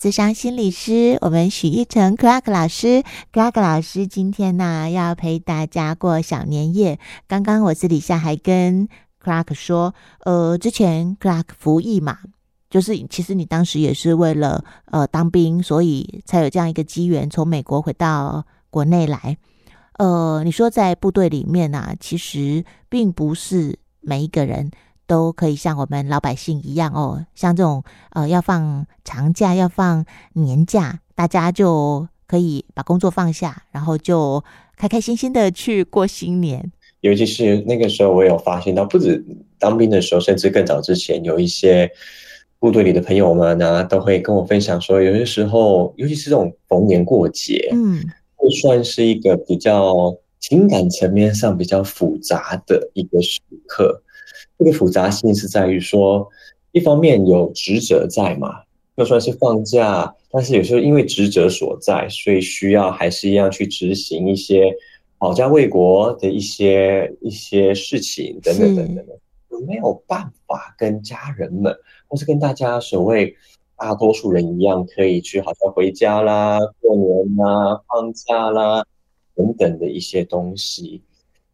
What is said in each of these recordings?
智商心理师，我们许一成 Clark 老师，Clark 老师今天呢要陪大家过小年夜。刚刚我私底下还跟 Clark 说，呃，之前 Clark 服役嘛，就是其实你当时也是为了呃当兵，所以才有这样一个机缘从美国回到国内来。呃，你说在部队里面啊，其实并不是每一个人。都可以像我们老百姓一样哦，像这种呃要放长假、要放年假，大家就可以把工作放下，然后就开开心心的去过新年。尤其是那个时候，我有发现到，不止当兵的时候，甚至更早之前，有一些部队里的朋友们呢，都会跟我分享说，有些时候，尤其是这种逢年过节，嗯，会算是一个比较情感层面上比较复杂的一个时刻。这个复杂性是在于说，一方面有职责在嘛，就算是放假，但是有时候因为职责所在，所以需要还是一样去执行一些保家卫国的一些一些事情等等等等的，没有办法跟家人们或是跟大家所谓大多数人一样，可以去好像回家啦、过年啦、放假啦等等的一些东西。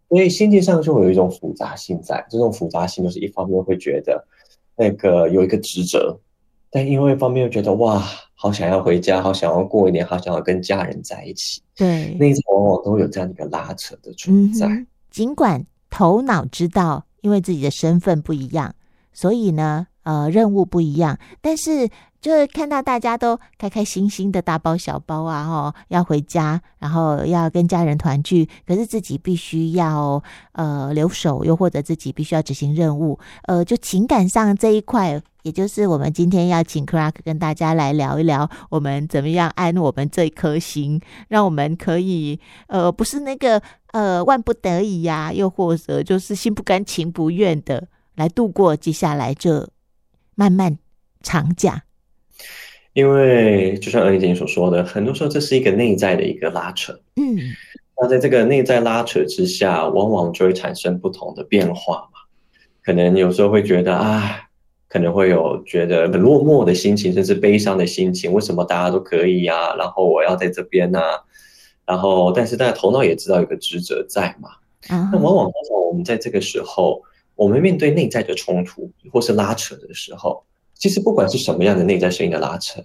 所以心境上就会有一种复杂性在，这种复杂性就是一方面会觉得那个有一个职责，但另外一方面又觉得哇，好想要回家，好想要过一年，好想要跟家人在一起。对，内在往往都有这样一个拉扯的存在。嗯，尽管头脑知道，因为自己的身份不一样，所以呢，呃，任务不一样，但是。就是看到大家都开开心心的大包小包啊，哦，要回家，然后要跟家人团聚，可是自己必须要呃留守，又或者自己必须要执行任务，呃，就情感上这一块，也就是我们今天要请 Clark 跟大家来聊一聊，我们怎么样安我们这一颗心，让我们可以呃不是那个呃万不得已呀，又或者就是心不甘情不愿的来度过接下来这漫漫长假。因为就像恩妮姐所说的，很多时候这是一个内在的一个拉扯。嗯，那在这个内在拉扯之下，往往就会产生不同的变化嘛。可能有时候会觉得啊，可能会有觉得很落寞的心情，甚至悲伤的心情。为什么大家都可以呀？然后我要在这边呢？然后，但是大家头脑也知道有个职责在嘛。那往往往往我们在这个时候，我们面对内在的冲突或是拉扯的时候。其实不管是什么样的内在声音的拉扯，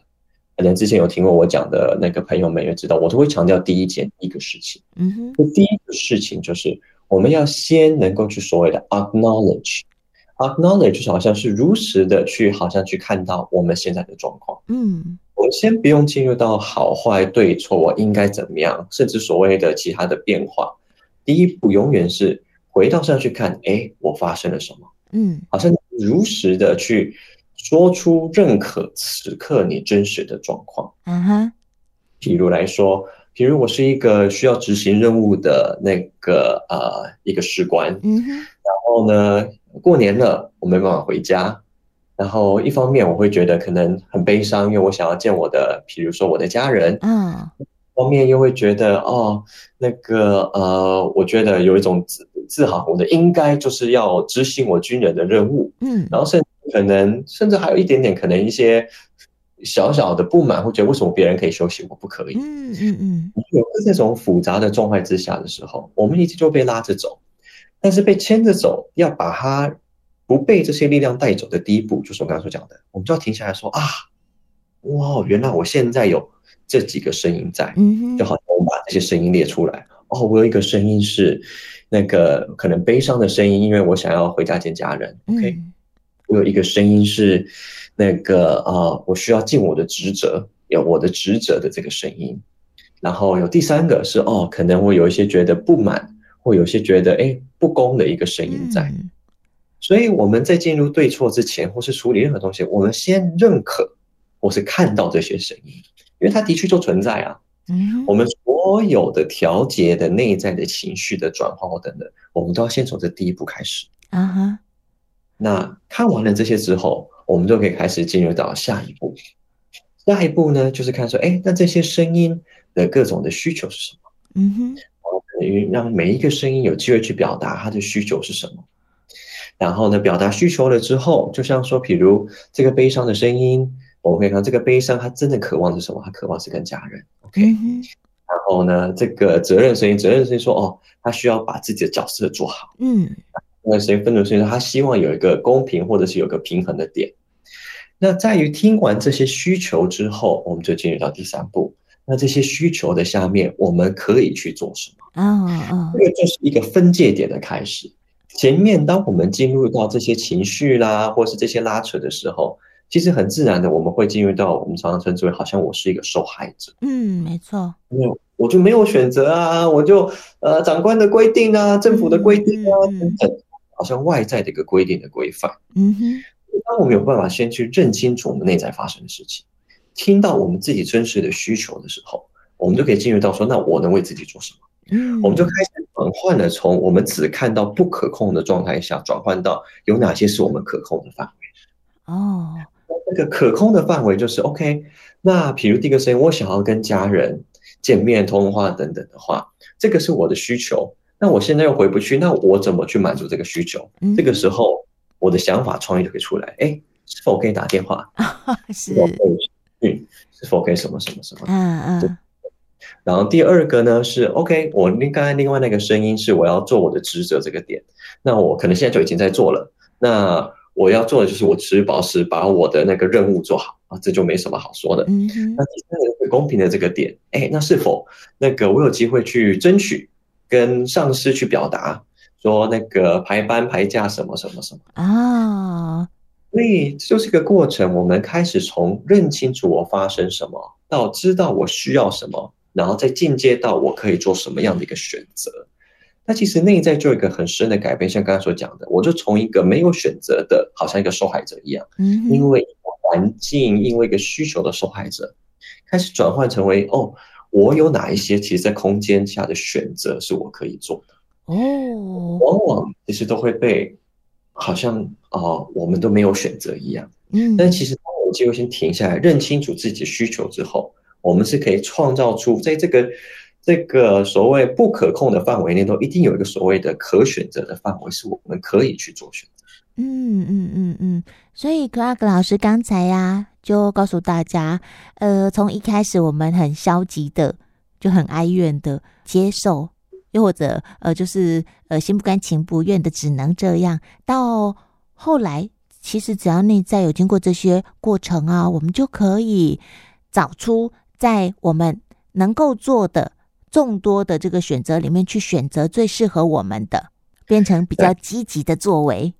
可能之前有听过我讲的那个朋友们也知道，我都会强调第一件一个事情。嗯哼，第一个事情就是我们要先能够去所谓的 acknowledge，acknowledge 就是好像是如实的去，好像去看到我们现在的状况。嗯，我们先不用进入到好坏对错，我应该怎么样，甚至所谓的其他的变化。第一步永远是回到上去看，哎，我发生了什么？嗯，好像如实的去。说出认可此刻你真实的状况。嗯哼，比如来说，比如我是一个需要执行任务的那个呃一个士官。嗯哼，然后呢，过年了，我没办法回家。然后一方面我会觉得可能很悲伤，因为我想要见我的，比如说我的家人。嗯，一方面又会觉得哦，那个呃，我觉得有一种自自豪，我的应该就是要执行我军人的任务。嗯，然后甚至。可能甚至还有一点点，可能一些小小的不满，会觉得为什么别人可以休息，我不可以？嗯嗯嗯。有这种复杂的状态之下的时候，我们一直就被拉着走，但是被牵着走，要把它不被这些力量带走的第一步，就是我刚才所讲的，我们就要停下来说啊，哇，原来我现在有这几个声音在，嗯，就好像我把这些声音列出来，哦，我有一个声音是那个可能悲伤的声音，因为我想要回家见家人，OK。我有一个声音是，那个呃，我需要尽我的职责，有我的职责的这个声音。然后有第三个是哦，可能我有一些觉得不满，或有些觉得哎不公的一个声音在。所以我们在进入对错之前，或是处理任何东西，我们先认可或是看到这些声音，因为它的确就存在啊。嗯，我们所有的调节的内在的情绪的转换或等等，我们都要先从这第一步开始。啊哈。那看完了这些之后，我们就可以开始进入到下一步。下一步呢，就是看说，哎，那这些声音的各种的需求是什么？嗯哼，等于让每一个声音有机会去表达它的需求是什么。然后呢，表达需求了之后，就像说，比如这个悲伤的声音，我们可以看这个悲伤，他真的渴望是什么？他渴望是跟家人。OK，、嗯、然后呢，这个责任声音，责任声音说，哦，他需要把自己的角色做好。嗯，那谁愤怒声音说，他希望有一个公平或者是有个平衡的点。那在于听完这些需求之后，我们就进入到第三步。那这些需求的下面，我们可以去做什么？啊啊，这个就是一个分界点的开始。前面，当我们进入到这些情绪啦，或是这些拉扯的时候，其实很自然的，我们会进入到我们常常称之为好像我是一个受害者。嗯，没错。因为我就没有选择啊，我就呃长官的规定啊，政府的规定啊等等，好像外在的一个规定的规范。嗯哼。当我们有办法先去认清楚我们内在发生的事情，听到我们自己真实的需求的时候，我们就可以进入到说，那我能为自己做什么？嗯，我们就开始转换了，从我们只看到不可控的状态下，转换到有哪些是我们可控的范围。哦，那个可控的范围就是 OK。那比如第一个声音，我想要跟家人见面、通话等等的话，这个是我的需求。那我现在又回不去，那我怎么去满足这个需求？嗯，这个时候，我的想法创意就可以出来。哎，是否可以打电话？是否可以嗯，是否可以什么什么什么？嗯嗯。然后第二个呢是 OK，我另刚才另外那个声音是我要做我的职责这个点，那我可能现在就已经在做了。那我要做的就是我持续保持把我的那个任务做好啊，这就没什么好说的。嗯。那第三个公平的这个点，哎，那是否那个我有机会去争取跟上司去表达说那个排班排假什么什么什么啊？所以这就是一个过程，我们开始从认清楚我发生什么到知道我需要什么。然后再进阶到我可以做什么样的一个选择，那其实内在就有一个很深的改变，像刚才所讲的，我就从一个没有选择的，好像一个受害者一样，嗯，因为环境，因为一个需求的受害者，开始转换成为哦，我有哪一些其实，在空间下的选择是我可以做的。哦，往往其实都会被好像啊、呃，我们都没有选择一样，嗯，但其实当我们机会先停下来，认清楚自己的需求之后。我们是可以创造出在这个这个所谓不可控的范围内，都一定有一个所谓的可选择的范围，是我们可以去做选择。嗯嗯嗯嗯。所以克拉格老师刚才呀、就告诉大家，呃，从一开始我们很消极的，就很哀怨的接受，又或者呃，就是呃心不甘情不愿的只能这样，到后来，其实只要内在有经过这些过程啊，我们就可以找出。在我们能够做的众多的这个选择里面，去选择最适合我们的，变成比较积极的作为。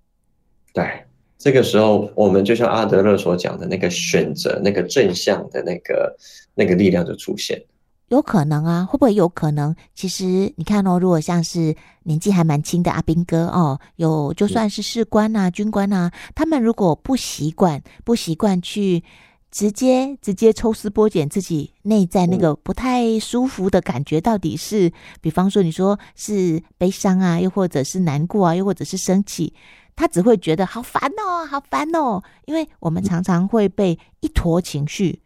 对，这个时候我们就像阿德勒所讲的那个选择，那个正向的那个那个力量就出现。有可能啊，会不会有可能？其实你看哦，如果像是年纪还蛮轻的阿兵哥哦，有就算是士官啊、军官啊，他们如果不习惯，不习惯去。直接直接抽丝剥茧，自己内在那个不太舒服的感觉到底是，比方说你说是悲伤啊，又或者是难过啊，又或者是生气，他只会觉得好烦哦，好烦哦，因为我们常常会被一坨情绪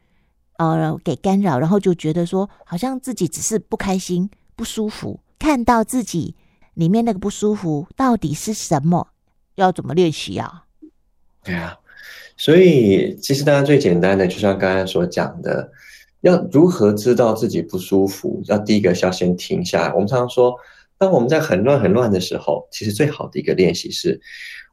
呃给干扰，然后就觉得说好像自己只是不开心、不舒服，看到自己里面那个不舒服到底是什么，要怎么练习啊？对啊。所以，其实大家最简单的，就像刚才所讲的，要如何知道自己不舒服？要第一个是要先停下来。我们常常说，当我们在很乱很乱的时候，其实最好的一个练习是，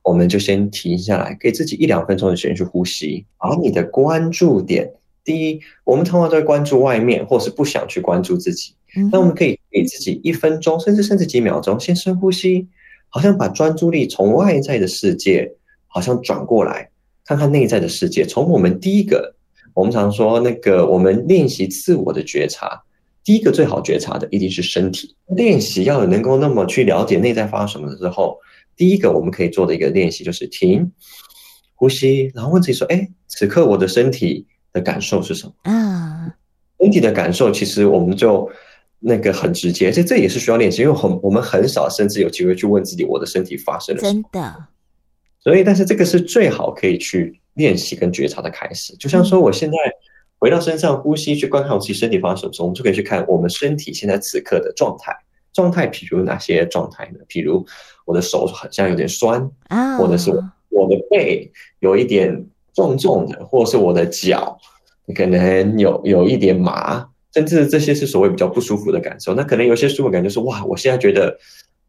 我们就先停下来，给自己一两分钟的时间去呼吸。把你的关注点，第一，我们通常都会关注外面，或是不想去关注自己。那我们可以给自己一分钟，甚至甚至几秒钟，先深呼吸，好像把专注力从外在的世界，好像转过来。看看内在的世界。从我们第一个，我们常说那个，我们练习自我的觉察，第一个最好觉察的一定是身体。练习要能够那么去了解内在发生什么之后，第一个我们可以做的一个练习就是停，呼吸，然后问自己说：“哎，此刻我的身体的感受是什么？”啊，身体的感受其实我们就那个很直接，这这也是需要练习，因为很我们很少甚至有机会去问自己我的身体发生了什么。真的。所以，但是这个是最好可以去练习跟觉察的开始。就像说，我现在回到身上呼吸，去观看我自己身体发生什么，我们就可以去看我们身体现在此刻的状态。状态，譬如哪些状态呢？譬如我的手好像有点酸啊，或者是我的背有一点重重的，或者是我的脚可能有有一点麻，甚至这些是所谓比较不舒服的感受。那可能有些舒服感就是哇，我现在觉得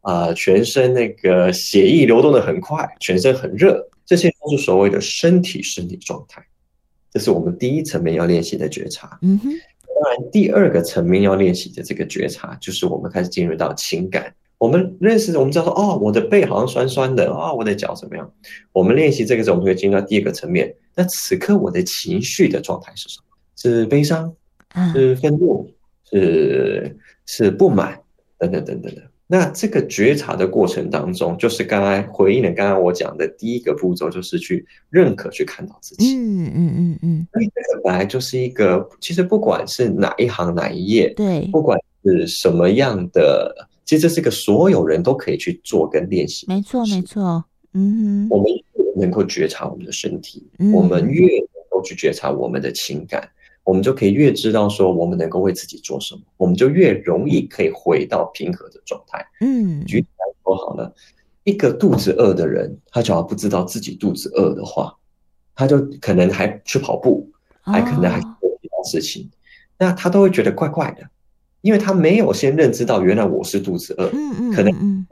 啊、呃，全身那个血液流动的很快，全身很热，这些都是所谓的身体生理状态。这是我们第一层面要练习的觉察。嗯哼。当然，第二个层面要练习的这个觉察，就是我们开始进入到情感。我们认识，我们知道说，哦，我的背好像酸酸的，啊、哦，我的脚怎么样？我们练习这个时候，我们会进入到第二个层面。那此刻我的情绪的状态是什么？是悲伤？是愤怒？是是不满？等等等等的。那这个觉察的过程当中，就是刚才回应了刚刚我讲的第一个步骤，就是去认可、去看到自己。嗯嗯嗯嗯。所以这个本来就是一个，其实不管是哪一行哪一页，对，不管是什么样的，其实这是个所有人都可以去做跟练习。没错，没错。嗯哼。我们越能够觉察我们的身体，嗯、我们越能够去觉察我们的情感。我们就可以越知道说我们能够为自己做什么，我们就越容易可以回到平和的状态。嗯，举例来说好了，一个肚子饿的人，他只要不知道自己肚子饿的话，他就可能还去跑步，还可能还做其他事情，那他都会觉得怪怪的，因为他没有先认知到原来我是肚子饿。嗯嗯，可能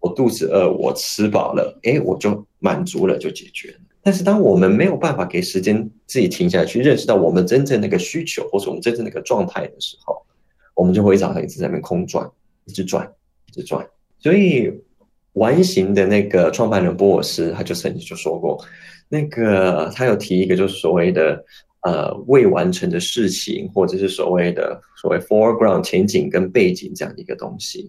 我肚子饿，我吃饱了，哎，我就满足了，就解决了。但是，当我们没有办法给时间自己停下来，去认识到我们真正那个需求，或者我们真正那个状态的时候，我们就会找他一直在那边空转，一直转，一直转。所以，完形的那个创办人波尔斯，他就曾经就说过，那个他有提一个，就是所谓的呃未完成的事情，或者是所谓的所谓 foreground 前景跟背景这样一个东西。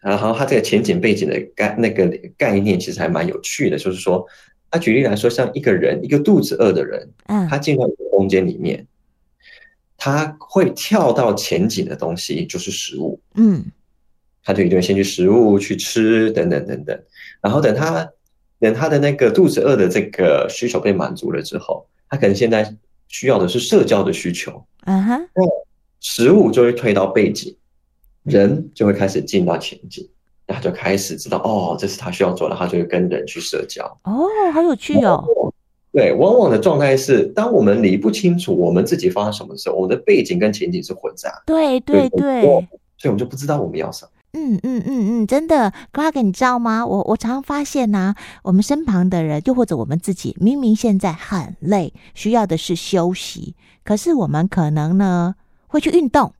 然后，他这个前景背景的概那个概念其实还蛮有趣的，就是说。他举例来说，像一个人，一个肚子饿的人，嗯，他进到一个空间里面，他会跳到前景的东西，就是食物，嗯，他就一定会先去食物去吃，等等等等，然后等他等他的那个肚子饿的这个需求被满足了之后，他可能现在需要的是社交的需求，嗯哼，那食物就会退到背景，人就会开始进到前景。他就开始知道哦，这是他需要做的，他就会跟人去社交。哦，好有趣哦。对，往往的状态是，当我们理不清楚我们自己发生什么的时候，我们的背景跟前景是混杂。对对对，所以我们就不知道我们要什么。嗯嗯嗯嗯，真的，Clark，你知道吗？我我常常发现呢、啊，我们身旁的人，又或者我们自己，明明现在很累，需要的是休息，可是我们可能呢会去运动。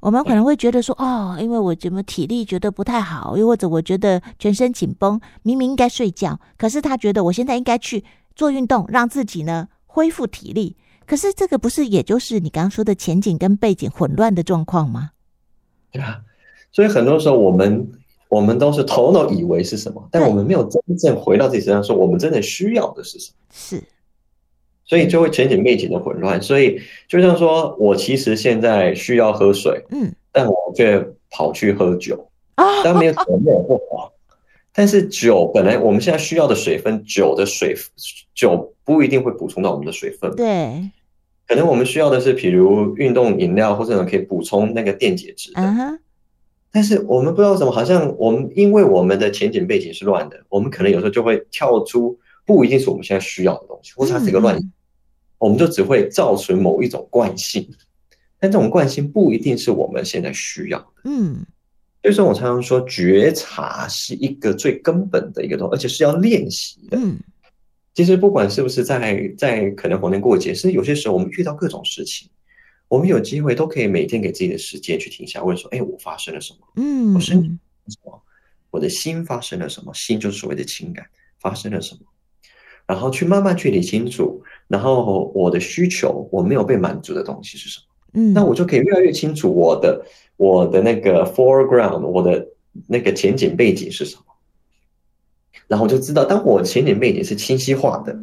我们可能会觉得说，哦，因为我怎么体力觉得不太好，又或者我觉得全身紧绷，明明应该睡觉，可是他觉得我现在应该去做运动，让自己呢恢复体力。可是这个不是也就是你刚刚说的前景跟背景混乱的状况吗？对啊，所以很多时候我们我们都是头脑以为是什么，但我们没有真正回到自己身上，说我们真的需要的是什么？是。所以就会前景背景的混乱，所以就像说我其实现在需要喝水，嗯，但我却跑去喝酒啊，但没有什么没有不好，但是酒本来我们现在需要的水分，酒的水酒不一定会补充到我们的水分，对，可能我们需要的是，比如运动饮料或者可以补充那个电解质的，但是我们不知道为什么，好像我们因为我们的前景背景是乱的，我们可能有时候就会跳出不一定是我们现在需要的东西，或者它是一个乱。我们就只会造成某一种惯性，但这种惯性不一定是我们现在需要的。嗯，所以说我常常说，觉察是一个最根本的一个东西，而且是要练习的。嗯，其实不管是不是在在可能逢年过节，是有些时候我们遇到各种事情，我们有机会都可以每天给自己的时间去停下，问说：哎，我发生了什么？嗯，我身体什么？我的心发生了什么？心就是所谓的情感发生了什么？然后去慢慢去理清楚。然后我的需求，我没有被满足的东西是什么？嗯，那我就可以越来越清楚我的我的那个 foreground，我的那个前景背景是什么。然后我就知道，当我前景背景是清晰化的，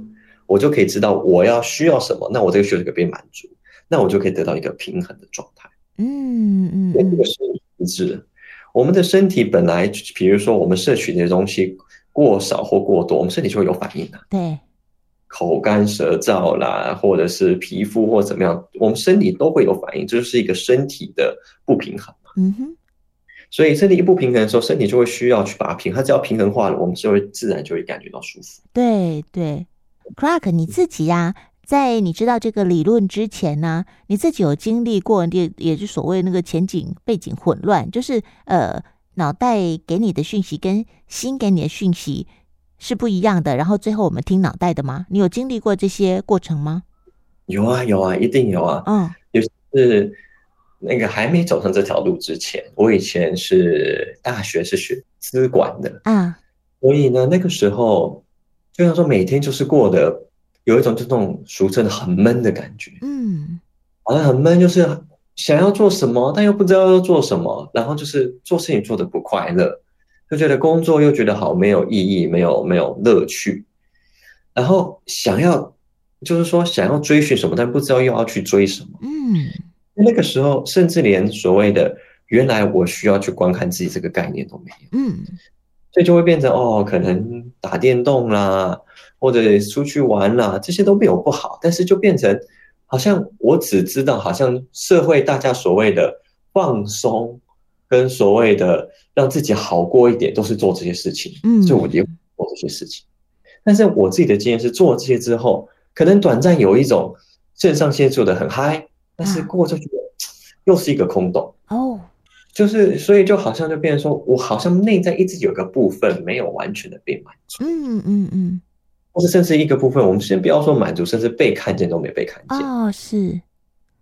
我就可以知道我要需要什么。那我这个需求可以被满足，那我就可以得到一个平衡的状态。嗯嗯，这个是一致。我们的身体本来，比如说我们摄取的东西过少或过多，我们身体就会有反应的。对。口干舌燥啦，或者是皮肤或怎么样，我们身体都会有反应，这就是一个身体的不平衡。嗯哼，所以身体一不平衡的时候，身体就会需要去把它平衡，它只要平衡化了，我们就会自然就会感觉到舒服。对对 Clark，你自己呀、啊，在你知道这个理论之前呢，你自己有经历过，也也就所谓那个前景背景混乱，就是呃，脑袋给你的讯息跟心给你的讯息是不一样的，然后最后我们听脑袋的吗？你有经历过这些过程吗？有啊，有啊，一定有啊。嗯，就是那个还没走上这条路之前，我以前是大学是学资管的啊，所以呢，那个时候就像说每天就是过得有一种这种俗称的很闷的感觉。嗯，好像很闷，就是想要做什么，但又不知道要做什么，然后就是做事情做得不快乐，就觉得工作又觉得好没有意义，没有没有乐趣，然后想要。就是说，想要追寻什么，但不知道又要去追什么。嗯，那个时候，甚至连所谓的原来我需要去观看自己这个概念都没有。嗯，所以就会变成哦，可能打电动啦，或者出去玩啦，这些都没有不好，但是就变成好像我只知道，好像社会大家所谓的放松跟所谓的让自己好过一点，都是做这些事情。嗯，所以我也做这些事情。但是我自己的经验是，做这些之后。可能短暂有一种肾上腺素的很嗨，但是过就觉得又是一个空洞哦，就是所以就好像就变成说我好像内在一直有个部分没有完全的被满足，嗯嗯嗯，或是甚至一个部分，我们先不要说满足，甚至被看见都没被看见哦，是，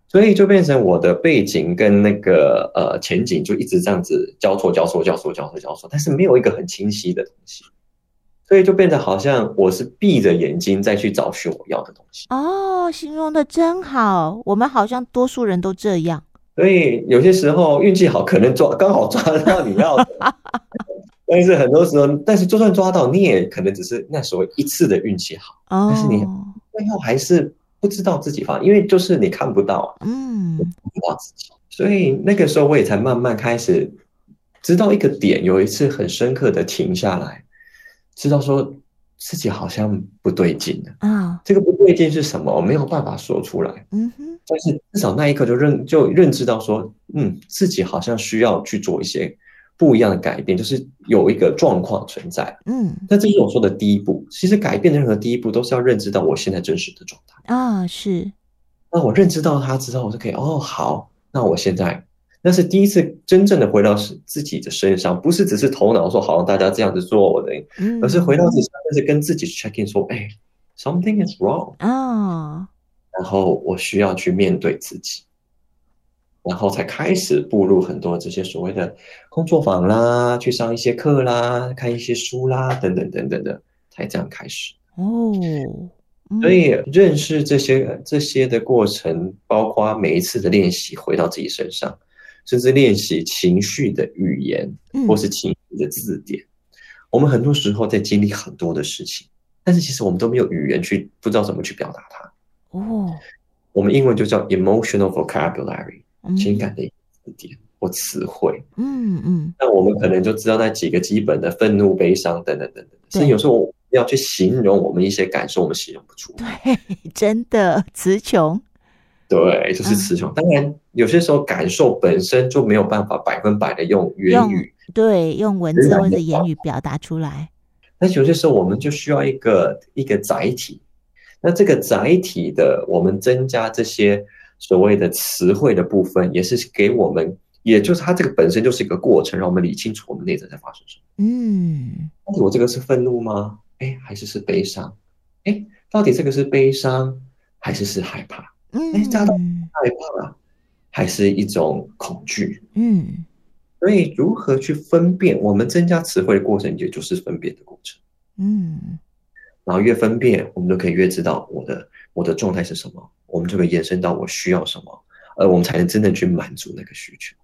所以就变成我的背景跟那个呃前景就一直这样子交错交错交错交错交错，但是没有一个很清晰的东西。所以就变得好像我是闭着眼睛再去找寻我要的东西哦，形容的真好。我们好像多数人都这样。所以有些时候运气好，可能抓刚好抓得到你要的。但是很多时候，但是就算抓到，你也可能只是那所谓一次的运气好。哦。但是你最后还是不知道自己发，因为就是你看不到，嗯，不知道自己。所以那个时候我也才慢慢开始知道一个点，有一次很深刻的停下来。知道说自己好像不对劲了啊，这个不对劲是什么？我没有办法说出来。嗯哼，但是至少那一刻就认就认知到说，嗯，自己好像需要去做一些不一样的改变，就是有一个状况存在。嗯，那这是我说的第一步。其实改变的任何第一步都是要认知到我现在真实的状态啊。是，那我认知到它之后，我就可以哦，好，那我现在。那是第一次真正的回到是自己的身上，不是只是头脑说好像大家这样子做我的，而是回到自己，但是跟自己 check in 说，哎，something is wrong 啊，然后我需要去面对自己，然后才开始步入很多这些所谓的工作坊啦，去上一些课啦，看一些书啦，等等等等的，才这样开始哦。所以认识这些这些的过程，包括每一次的练习，回到自己身上。甚至练习情绪的语言，或是情绪的字典。嗯。我们很多时候在经历很多的事情，但是其实我们都没有语言去，不知道怎么去表达它。哦，我们英文就叫 emotional vocabulary，情感的字典或词汇。嗯嗯。那我们可能就知道那几个基本的愤怒、悲伤等等等等。所以有时候要去形容我们一些感受，我们形容不出来。对，真的词穷。对，就是词穷。当然，有些时候感受本身就没有办法百分百的用言语，对，用文字或者言语表达出来。那有些时候，我们就需要一个一个载体。那这个载体的，我们增加这些所谓的词汇的部分，也是给我们，也就是它这个本身就是一个过程，让我们理清楚我们内在在发生什么。嗯，到底我这个是愤怒吗？哎，还是是悲伤？哎，到底这个是悲伤，还是是害怕？哎，这样害怕啊，还是一种恐惧？嗯，所以如何去分辨？我们增加词汇的过程，也就是分辨的过程。嗯，然后越分辨，我们就可以越知道我的我的状态是什么，我们就会延伸到我需要什么，而我们才能真正去满足那个需求。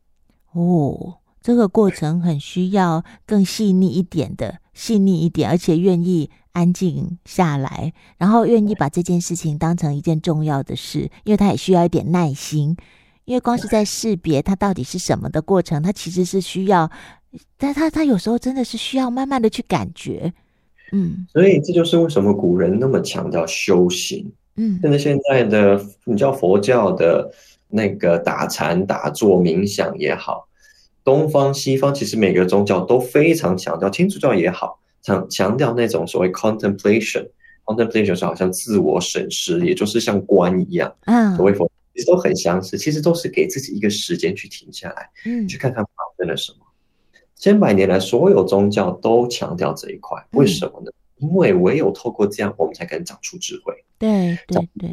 哦，这个过程很需要更细腻一点的，细腻一点，而且愿意。安静下来，然后愿意把这件事情当成一件重要的事，因为它也需要一点耐心。因为光是在识别它到底是什么的过程，它其实是需要，但它它有时候真的是需要慢慢的去感觉。嗯，所以这就是为什么古人那么强调修行。嗯，甚至现在的你叫佛教的那个打禅、打坐、冥想也好，东方、西方其实每个宗教都非常强调，天主教也好。强强调那种所谓 contemplation，contemplation 就是好像自我审视，也就是像观一样，嗯，所谓佛其实都很相似，其实都是给自己一个时间去停下来，嗯，去看看发生了什么。千百年来，所有宗教都强调这一块，为什么呢？嗯、因为唯有透过这样，我们才可能长出智慧。对对对，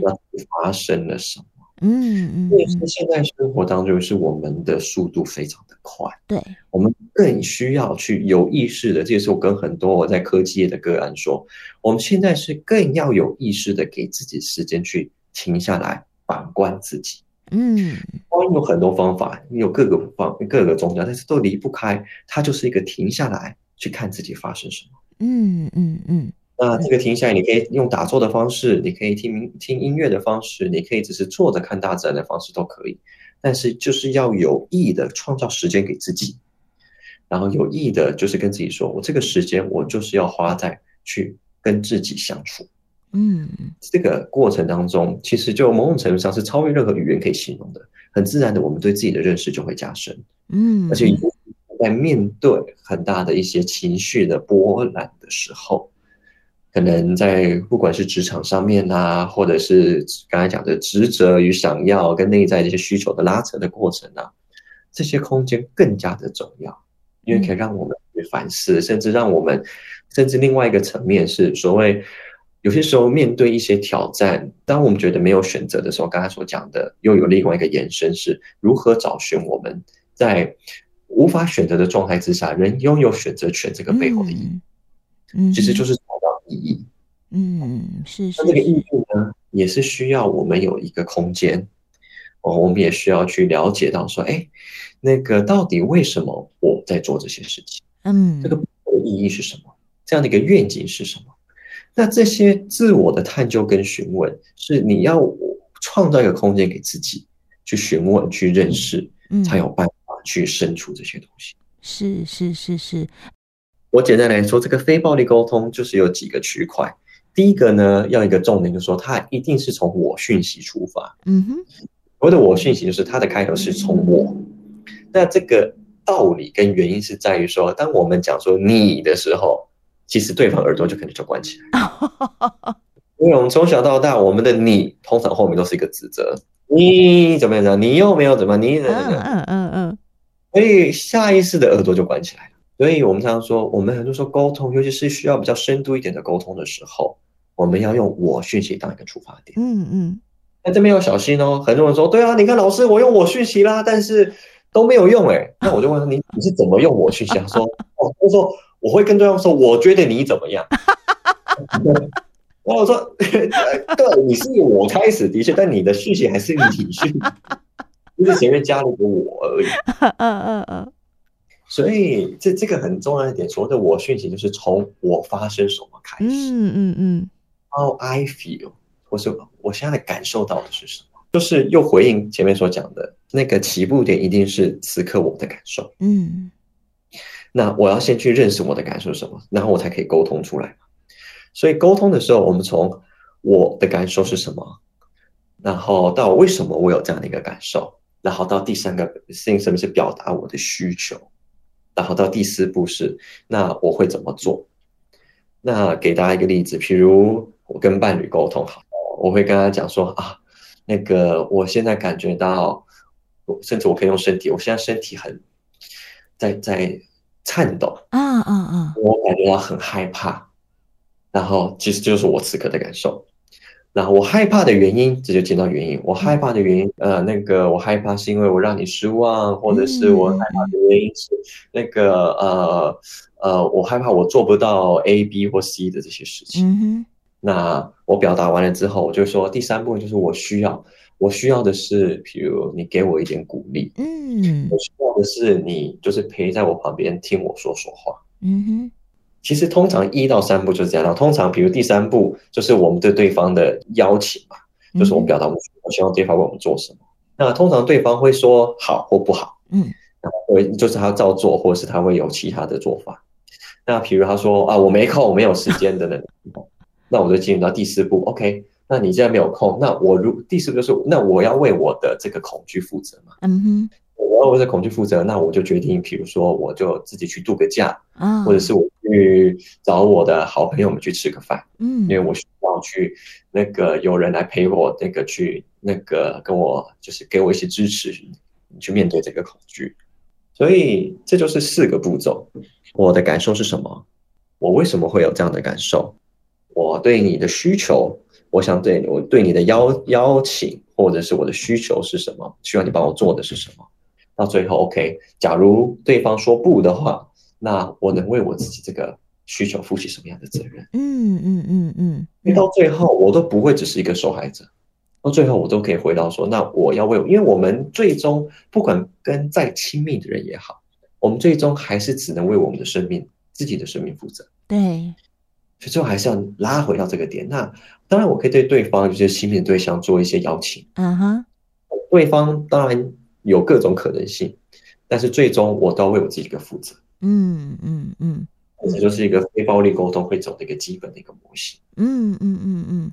发生了什么？嗯嗯，因为现在生活当中是我们的速度非常的快，对，我们更需要去有意识的。这也是我跟很多我在科技业的个案说，我们现在是更要有意识的给自己时间去停下来反观自己。嗯，当然有很多方法，有各个方各个宗教，但是都离不开它，就是一个停下来去看自己发生什么。嗯嗯嗯。嗯那这个停下来，你可以用打坐的方式，你可以听听音乐的方式，你可以只是坐着看大自然的方式都可以。但是就是要有意的创造时间给自己，然后有意的就是跟自己说，我这个时间我就是要花在去跟自己相处。嗯，这个过程当中，其实就某种程度上是超越任何语言可以形容的。很自然的，我们对自己的认识就会加深。嗯，而且在面对很大的一些情绪的波澜的时候。可能在不管是职场上面啊，或者是刚才讲的职责与想要跟内在这些需求的拉扯的过程啊，这些空间更加的重要，因为可以让我们去反思，甚至让我们，甚至另外一个层面是所谓，有些时候面对一些挑战，当我们觉得没有选择的时候，刚才所讲的又有另外一个延伸，是如何找寻我们在无法选择的状态之下，人拥有选择权这个背后的意义，嗯，其实就是找到。意义，嗯，是是。那这个意义呢，也是需要我们有一个空间哦，我们也需要去了解到说，哎，那个到底为什么我在做这些事情？嗯，这个意义是什么？这样的一个愿景是什么？那这些自我的探究跟询问，是你要创造一个空间给自己去询问、去认识，嗯，才有办法去伸出这些东西。是是是是。我简单来说，这个非暴力沟通就是有几个区块。第一个呢，要一个重点，就是说它一定是从我讯息出发。嗯哼，我的我讯息就是它的开头是从我。那这个道理跟原因是在于说，当我们讲说你的时候，其实对方耳朵就可能就关起来。因为我们从小到大，我们的你通常后面都是一个指责，你怎么样？你又没有怎么？你怎么样？嗯嗯嗯。所以下意识的耳朵就关起来了。所以我们常常说，我们很多时候沟通，尤其是需要比较深度一点的沟通的时候，我们要用我讯息当一个出发点。嗯嗯。那这边要小心哦。很多人说，对啊，你看老师，我用我讯息啦，但是都没有用哎。那我就问他，你你是怎么用我讯息？他说，哦，他说我会跟对方说，我觉得你怎么样。然后我说，对，你是我开始的确，但你的讯息还是你讯，就是前面加了个我而已。嗯嗯嗯。所以这这个很重要一点，所谓的我讯息就是从我发生什么开始，嗯嗯嗯，How I feel，或是我现在感受到的是什么，就是又回应前面所讲的那个起步点，一定是此刻我的感受，嗯，那我要先去认识我的感受是什么，然后我才可以沟通出来。所以沟通的时候，我们从我的感受是什么，然后到为什么我有这样的一个感受，然后到第三个事情，什么是表达我的需求。然后到第四步是，那我会怎么做？那给大家一个例子，譬如我跟伴侣沟通好，我会跟他讲说啊，那个我现在感觉到，甚至我可以用身体，我现在身体很在在颤抖，啊啊啊，我感觉到很害怕，然后其实就是我此刻的感受。然后我害怕的原因，这就见到原因。我害怕的原因，呃，那个我害怕是因为我让你失望，或者是我害怕的原因是那个呃呃，我害怕我做不到 A、B 或 C 的这些事情。嗯。那我表达完了之后，我就说第三步就是我需要，我需要的是，比如你给我一点鼓励。嗯。我需要的是你就是陪在我旁边听我说说话。嗯哼。其实通常一到三步就是这样。通常，比如第三步就是我们对对方的邀请嘛，就是我们表达我希望对方为我们做什么。嗯、那通常对方会说好或不好，嗯，然后会就是他照做，或者是他会有其他的做法。那比如他说啊，我没空，我没有时间等等，那我就进入到第四步。OK，那你既然没有空，那我如第四步就是那我要为我的这个恐惧负责嘛。嗯哼，我要为这恐惧负责，那我就决定，比如说，我就自己去度个假，啊，或者是我去找我的好朋友们去吃个饭，嗯，因为我需要去那个有人来陪我，那个去那个跟我就是给我一些支持，去面对这个恐惧。所以这就是四个步骤。我的感受是什么？我为什么会有这样的感受？我对你的需求，我想对我对你的邀邀请，或者是我的需求是什么？需要你帮我做的是什么？到最后，OK，假如对方说不的话，那我能为我自己这个需求负起什么样的责任？嗯嗯嗯嗯。因为到最后，我都不会只是一个受害者。到最后，我都可以回到说，那我要为，因为我们最终不管跟再亲密的人也好，我们最终还是只能为我们的生命、自己的生命负责。对，所以最后还是要拉回到这个点。那当然，我可以对对方就是亲密的对象做一些邀请。嗯哼，对方当然有各种可能性，但是最终我都要为我自己一个负责。嗯嗯嗯。这就是一个非暴力沟通会走的一个基本的一个模型。嗯嗯嗯嗯，